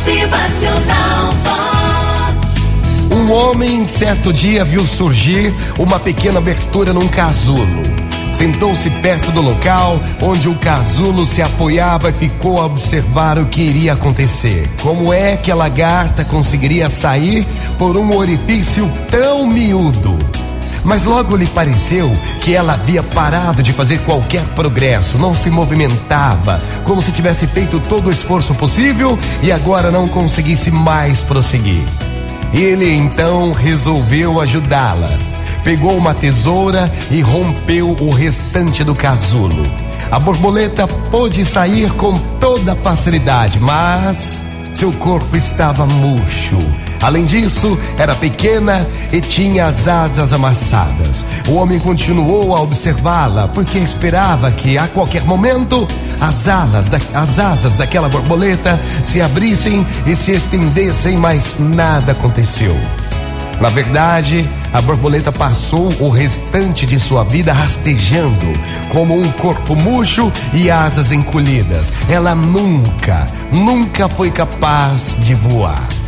Motivacional Vox. Um homem, certo dia, viu surgir uma pequena abertura num casulo. Sentou-se perto do local onde o casulo se apoiava e ficou a observar o que iria acontecer. Como é que a lagarta conseguiria sair por um orifício tão miúdo? Mas logo lhe pareceu que ela havia parado de fazer qualquer progresso, não se movimentava, como se tivesse feito todo o esforço possível e agora não conseguisse mais prosseguir. Ele então resolveu ajudá-la. Pegou uma tesoura e rompeu o restante do casulo. A borboleta pôde sair com toda facilidade, mas seu corpo estava murcho. Além disso, era pequena e tinha as asas amassadas. O homem continuou a observá-la porque esperava que a qualquer momento as alas, da, as asas daquela borboleta se abrissem e se estendessem, mas nada aconteceu. Na verdade, a borboleta passou o restante de sua vida rastejando, como um corpo murcho e asas encolhidas. Ela nunca, nunca foi capaz de voar.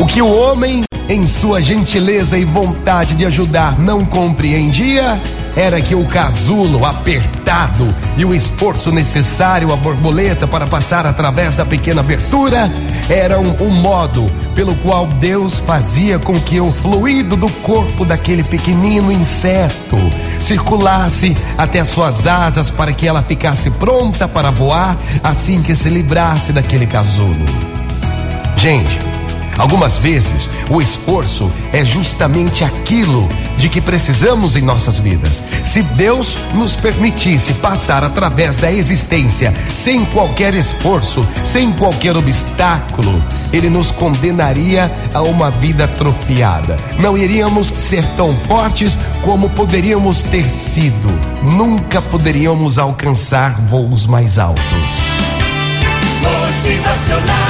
O que o homem, em sua gentileza e vontade de ajudar, não compreendia era que o casulo apertado e o esforço necessário à borboleta para passar através da pequena abertura eram o modo pelo qual Deus fazia com que o fluido do corpo daquele pequenino inseto circulasse até as suas asas para que ela ficasse pronta para voar assim que se livrasse daquele casulo. Gente, Algumas vezes, o esforço é justamente aquilo de que precisamos em nossas vidas. Se Deus nos permitisse passar através da existência sem qualquer esforço, sem qualquer obstáculo, Ele nos condenaria a uma vida atrofiada. Não iríamos ser tão fortes como poderíamos ter sido. Nunca poderíamos alcançar voos mais altos. Motivacional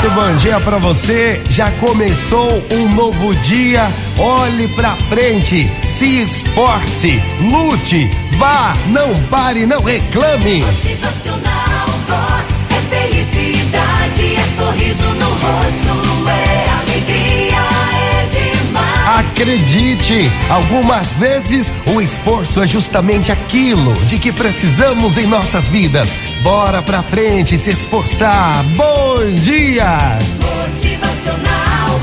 muito bom dia para você. Já começou um novo dia. Olhe para frente, se esforce, lute, vá, não pare, não reclame. Motivacional Vox é felicidade, é sorriso no rosto, é alegria, é demais. Acredite, algumas vezes o esforço é justamente aquilo de que precisamos em nossas vidas Bora pra frente, se esforçar. Bom dia! Motivacional